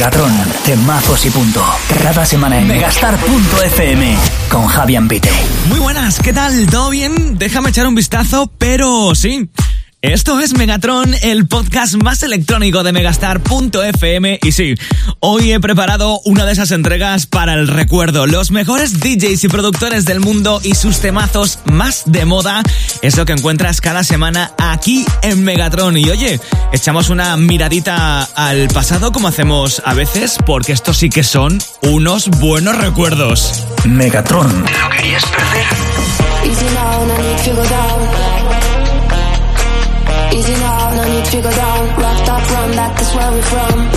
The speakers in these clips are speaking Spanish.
Megatron, temazos y punto. Cada semana en megastar.fm con Javier Pite. Muy buenas, ¿qué tal? ¿Todo bien? Déjame echar un vistazo, pero sí. Esto es Megatron, el podcast más electrónico de Megastar.fm y sí, hoy he preparado una de esas entregas para el recuerdo. Los mejores DJs y productores del mundo y sus temazos más de moda es lo que encuentras cada semana aquí en Megatron. Y oye, echamos una miradita al pasado como hacemos a veces porque estos sí que son unos buenos recuerdos. Megatron. ¿Te lo querías perder? From.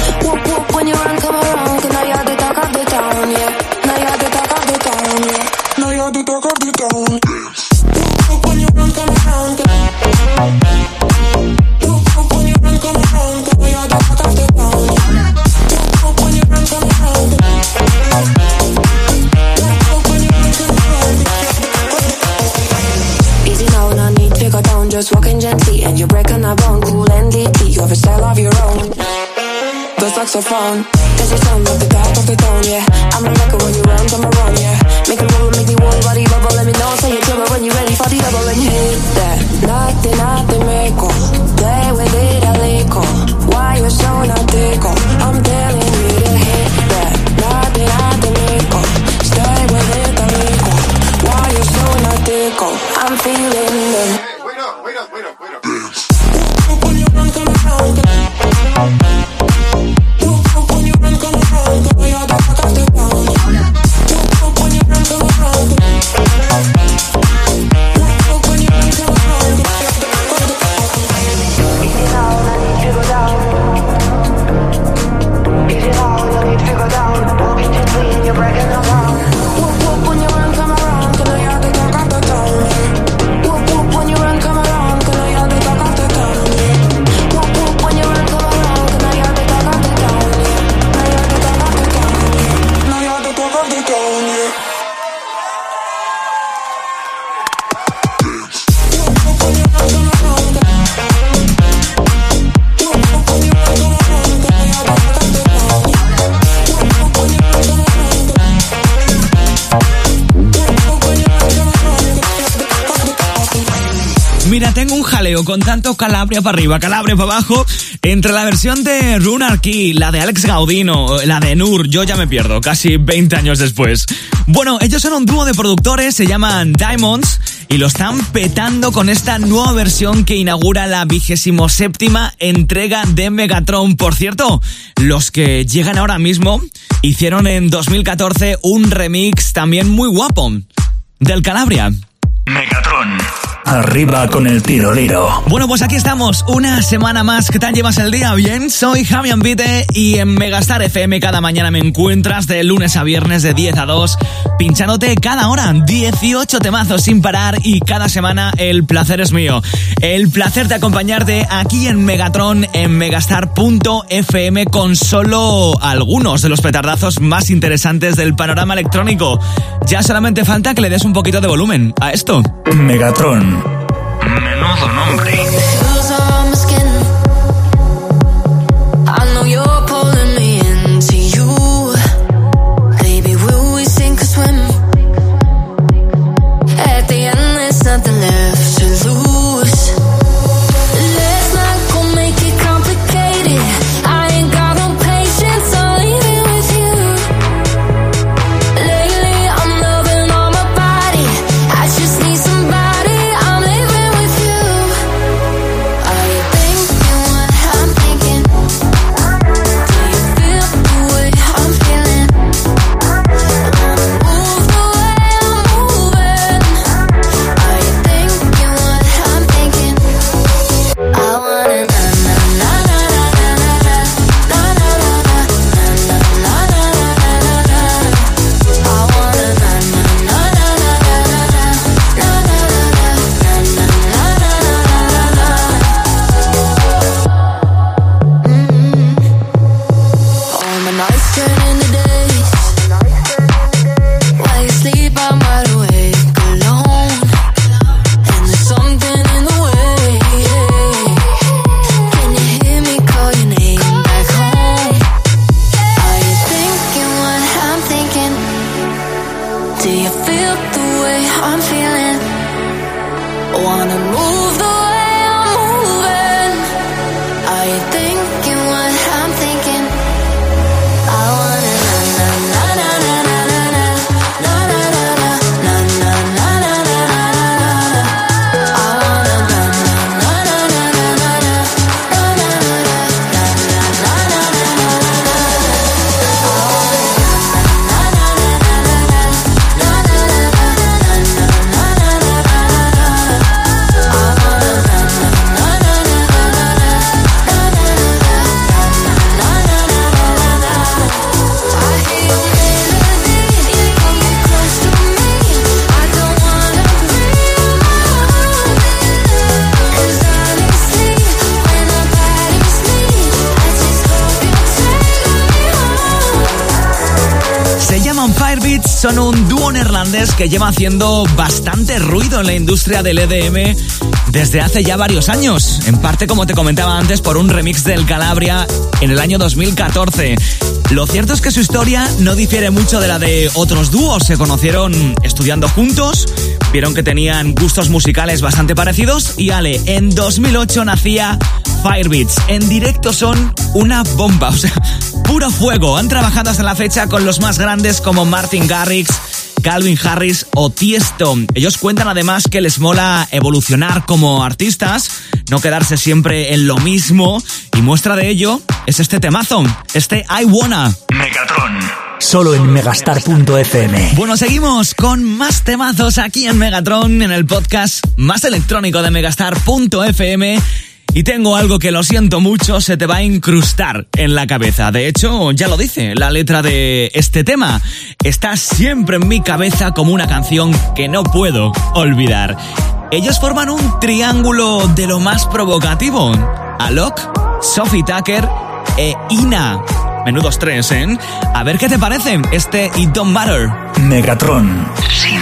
Mira, tengo un jaleo con tanto Calabria para arriba, Calabria para abajo, entre la versión de Runarchy, la de Alex Gaudino, la de Nur, yo ya me pierdo, casi 20 años después. Bueno, ellos son un dúo de productores, se llaman Diamonds, y lo están petando con esta nueva versión que inaugura la vigésimo séptima entrega de Megatron. Por cierto, los que llegan ahora mismo hicieron en 2014 un remix también muy guapo del Calabria. Megatron. Arriba con el tiroliro. Bueno, pues aquí estamos, una semana más. ¿Qué tal llevas el día? Bien, soy Javi Ambite y en Megastar FM cada mañana me encuentras de lunes a viernes de 10 a 2, pinchándote cada hora 18 temazos sin parar y cada semana el placer es mío. El placer de acompañarte aquí en Megatron en megastar.fm con solo algunos de los petardazos más interesantes del panorama electrónico. Ya solamente falta que le des un poquito de volumen a esto. Megatron. Menudo nombre. Son un dúo neerlandés que lleva haciendo bastante ruido en la industria del EDM desde hace ya varios años. En parte, como te comentaba antes, por un remix del Calabria en el año 2014. Lo cierto es que su historia no difiere mucho de la de otros dúos. Se conocieron estudiando juntos, vieron que tenían gustos musicales bastante parecidos y Ale, en 2008 nacía Firebeats. En directo son una bomba, o sea, puro fuego. Han trabajado hasta la fecha con los más grandes como Martin Garrix, Calvin Harris o Tiesto. Ellos cuentan además que les mola evolucionar como artistas, no quedarse siempre en lo mismo y muestra de ello es este temazo, este I Wanna. Megatron. Solo en megastar.fm. Bueno, seguimos con más temazos aquí en Megatron, en el podcast más electrónico de megastar.fm. Y tengo algo que lo siento mucho, se te va a incrustar en la cabeza. De hecho, ya lo dice la letra de este tema. Está siempre en mi cabeza como una canción que no puedo olvidar. Ellos forman un triángulo de lo más provocativo. Alok, Sophie Tucker e Ina. Menudos tres, ¿eh? A ver qué te parece este It Don't Matter. Megatron. Sin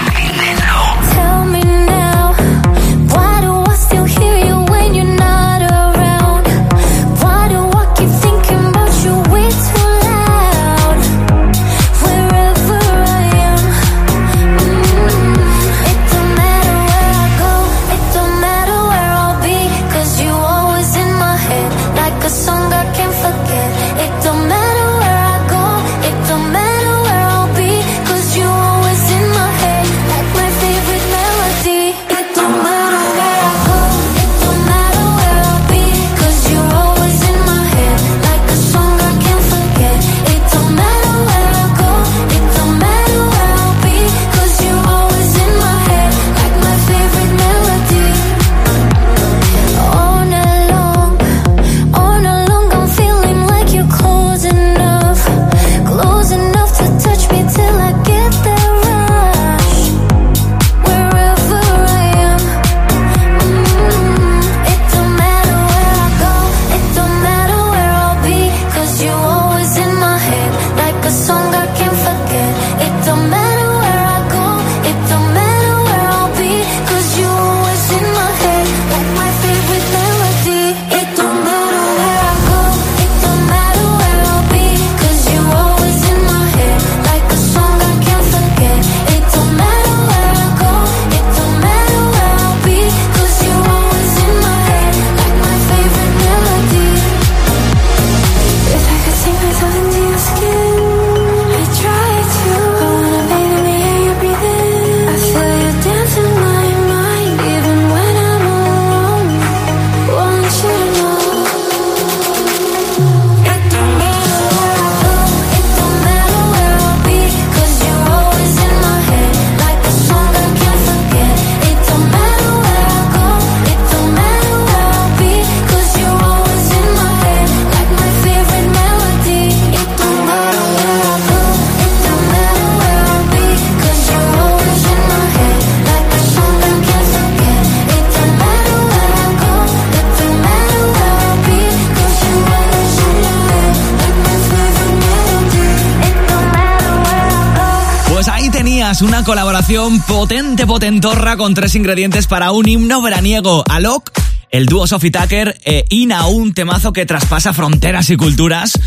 una colaboración potente, potentorra con tres ingredientes para un himno veraniego. Alok, el dúo Sophie Tucker e Ina, un temazo que traspasa fronteras y culturas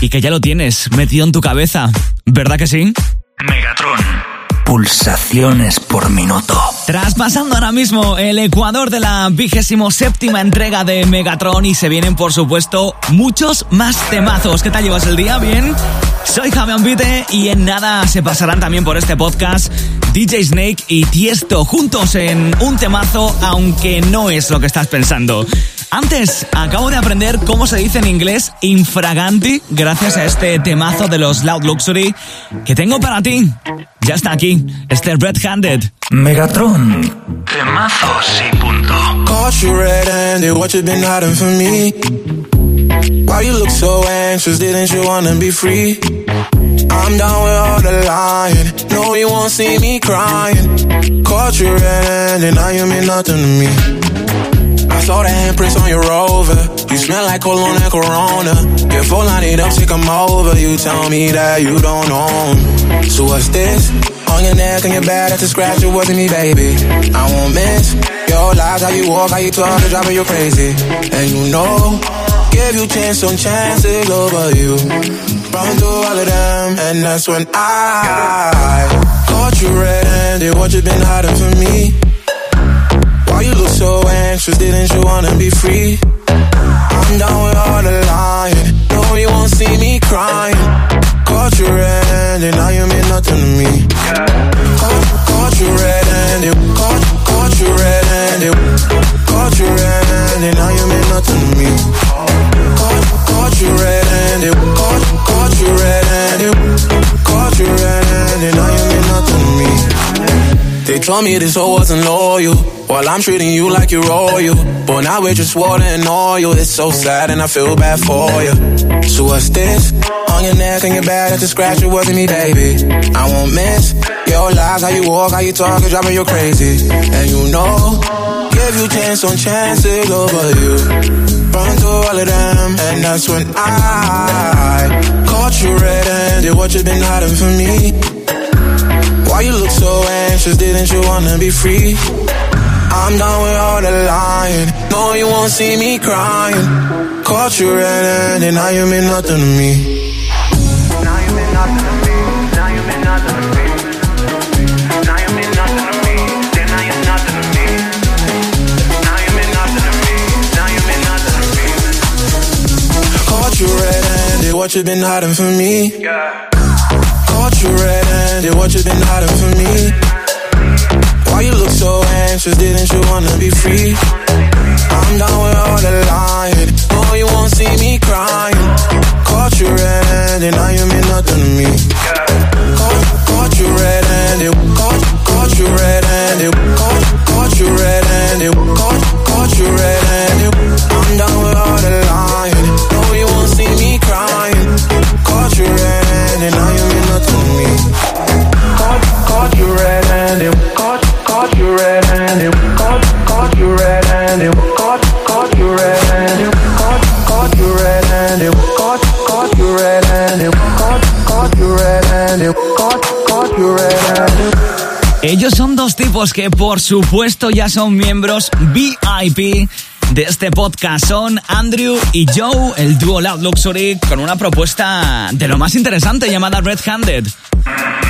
y que ya lo tienes metido en tu cabeza. ¿Verdad que sí? Megatron. Pulsaciones por minuto. Traspasando ahora mismo el ecuador de la vigésimo séptima entrega de Megatron y se vienen por supuesto muchos más temazos. ¿Qué tal llevas el día? ¿Bien? Soy Javi Ambite y en nada se pasarán también por este podcast DJ Snake y Tiesto juntos en un temazo aunque no es lo que estás pensando. Antes, acabo de aprender cómo se dice en inglés infraganti gracias a este temazo de los Loud Luxury que tengo para ti. Ya está aquí, este Red Handed. Megatron. Temazos y punto. Why you look so anxious, didn't you wanna be free? I'm down with all the lying, no you won't see me crying Caught you red-handed, now you mean nothing to me I saw the handprints on your rover. You smell like cologne and Corona. Your phone line it take 'em over. You tell me that you don't 'em. So what's this? On your neck and your back, that's a scratch, it wasn't me, baby. I won't miss your lies, how you walk, how you talk, it's driving you crazy. And you know, give you chance on chances over you. Run through all of them, and that's when I caught you red-handed. What you been hiding from me? Why you look so anxious? Didn't you wanna be free? I'm done with all the lying. No, you won't see me crying. Caught you red-handed, now you mean nothing to me. Caught, caught you red-handed, caught, caught you red-handed, caught you red-handed, now you mean nothing to me. Caught, you red-handed, caught, caught you red-handed, caught you red-handed, now you mean nothing to me. They told me this hoe wasn't loyal. While I'm treating you like you're royal. But now we're just water and oil. It's so sad and I feel bad for you. So what's this? On your neck and your back, that's a scratch. It wasn't me, baby. I won't miss your lies, how you walk, how you talk, it's driving you crazy. And you know, give you chance on chances over you. Run through all of them, and that's when I caught you red-handed. What you been hiding from me? Why you look so anxious? Didn't you wanna be free? I'm done with all the lying. No, you won't see me crying. Caught you red-handed, now you mean nothing to me. Now you mean nothing to me. Now you mean nothing to me. Now you mean nothing to me. Then now you're nothing to me. Now you mean nothing to me. Now you mean nothing to me. Caught you red-handed, what you been hiding from me? Yeah. Caught you red-handed, what you been hiding from me? Why you look so anxious? Didn't you wanna be free? I'm done with all the lying. No, you won't see me crying. Caught you red-handed, now you mean nothing to me. Caught, caught you red-handed, caught, caught you red-handed, caught, caught you red-handed, caught que por supuesto ya son miembros VIP de este podcast. Son Andrew y Joe, el dúo Loud Luxury, con una propuesta de lo más interesante llamada Red Handed.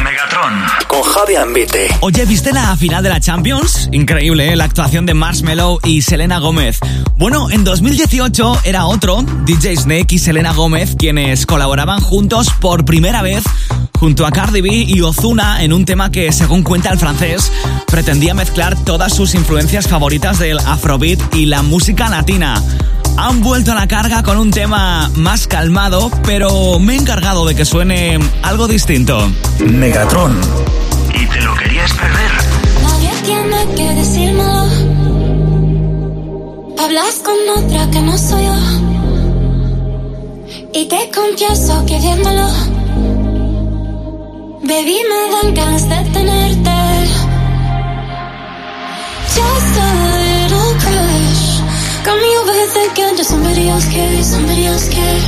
Megatron con Javi Ambite. Oye, ¿viste la final de la Champions? Increíble, ¿eh? la actuación de Marshmello y Selena Gómez. Bueno, en 2018 era otro, DJ Snake y Selena Gómez, quienes colaboraban juntos por primera vez junto a Cardi B y Ozuna en un tema que, según cuenta el francés, pretendía mezclar todas sus influencias favoritas del afrobeat y la música latina. Han vuelto a la carga con un tema más calmado, pero me he encargado de que suene algo distinto. Megatron. ¿Y te lo querías perder? Nadie tiene que decírmelo. Hablas con otra que no soy yo. Y te confieso que viéndolo. Baby, me dan ganas de tenerte. Just a little crush. Got me over here somebody else care? Somebody else care?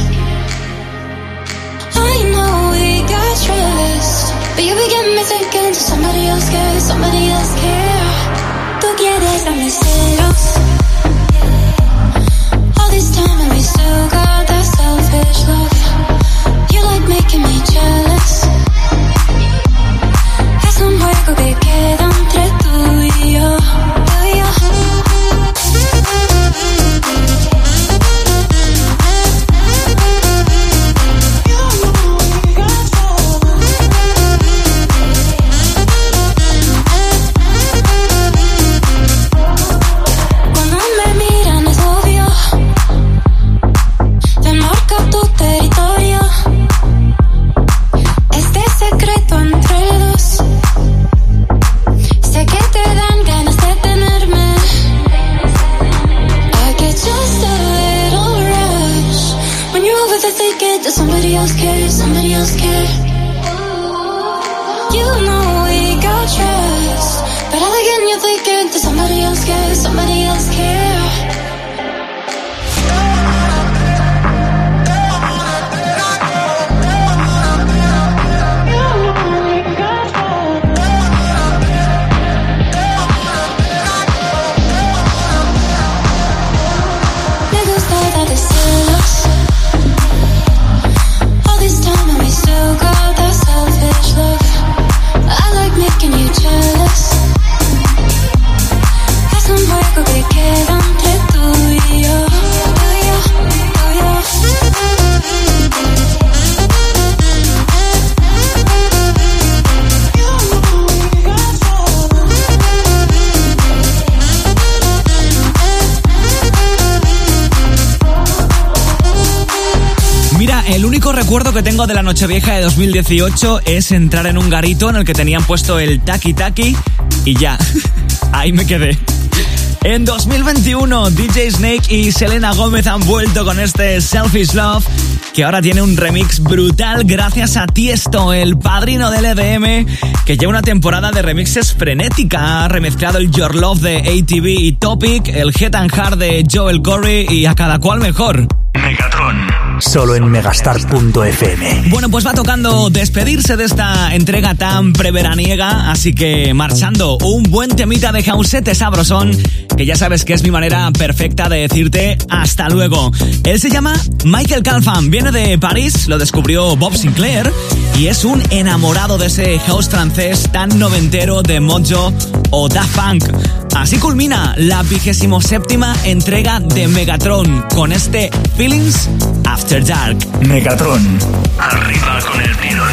I know we got trust. But you be getting me thinking, does somebody else care? Somebody else care? Tú quieres darme celos. All this time and we still got that selfish love. You like making me jealous. te queda recuerdo que tengo de la Nochevieja de 2018 es entrar en un garito en el que tenían puesto el Taki Taki y ya, ahí me quedé. En 2021, DJ Snake y Selena Gómez han vuelto con este Selfish Love, que ahora tiene un remix brutal gracias a Tiesto, el padrino del EDM, que lleva una temporada de remixes frenética. Ha remezclado el Your Love de ATV y Topic, el Head and Heart de Joel Corey y a cada cual mejor. Solo en megastar.fm. Bueno, pues va tocando despedirse de esta entrega tan preveraniega, así que marchando un buen temita de jausete sabrosón, que ya sabes que es mi manera perfecta de decirte hasta luego. Él se llama Michael Calfan, viene de París, lo descubrió Bob Sinclair y es un enamorado de ese house francés tan noventero de Mojo o Daft Punk. Así culmina la vigésimo séptima entrega de Megatron con este Feelings After Dark. Megatron. Arriba con el tiro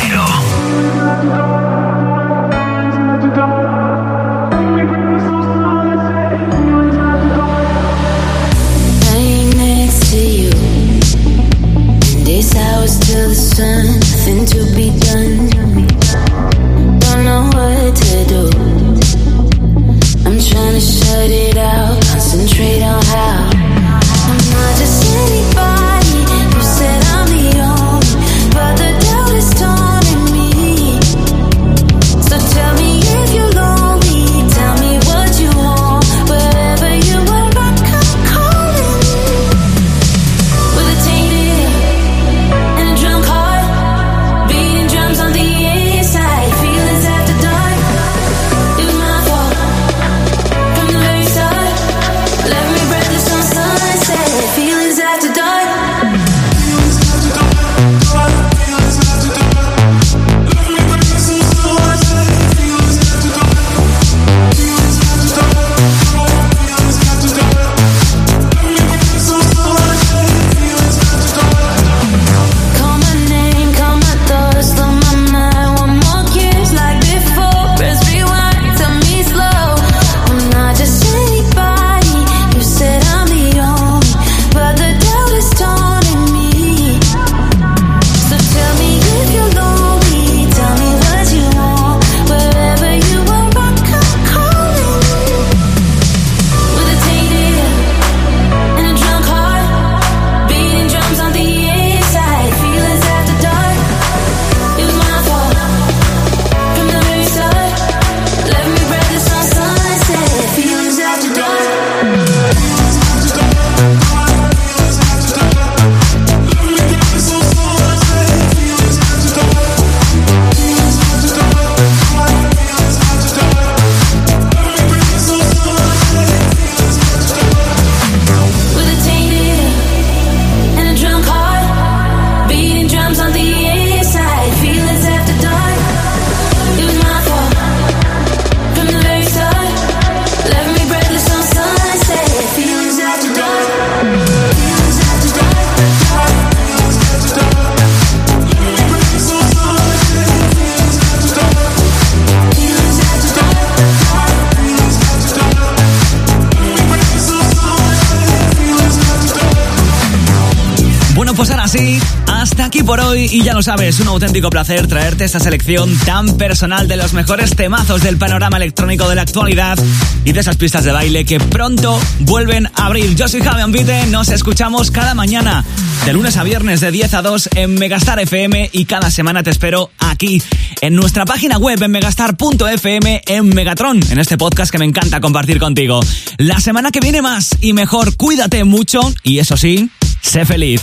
pues ahora sí, hasta aquí por hoy y ya lo sabes, un auténtico placer traerte esta selección tan personal de los mejores temazos del panorama electrónico de la actualidad y de esas pistas de baile que pronto vuelven a abrir. Yo soy Javi Ambite, nos escuchamos cada mañana de lunes a viernes de 10 a 2 en Megastar FM y cada semana te espero aquí en nuestra página web en megastar.fm en Megatron, en este podcast que me encanta compartir contigo. La semana que viene más y mejor, cuídate mucho y eso sí, sé feliz.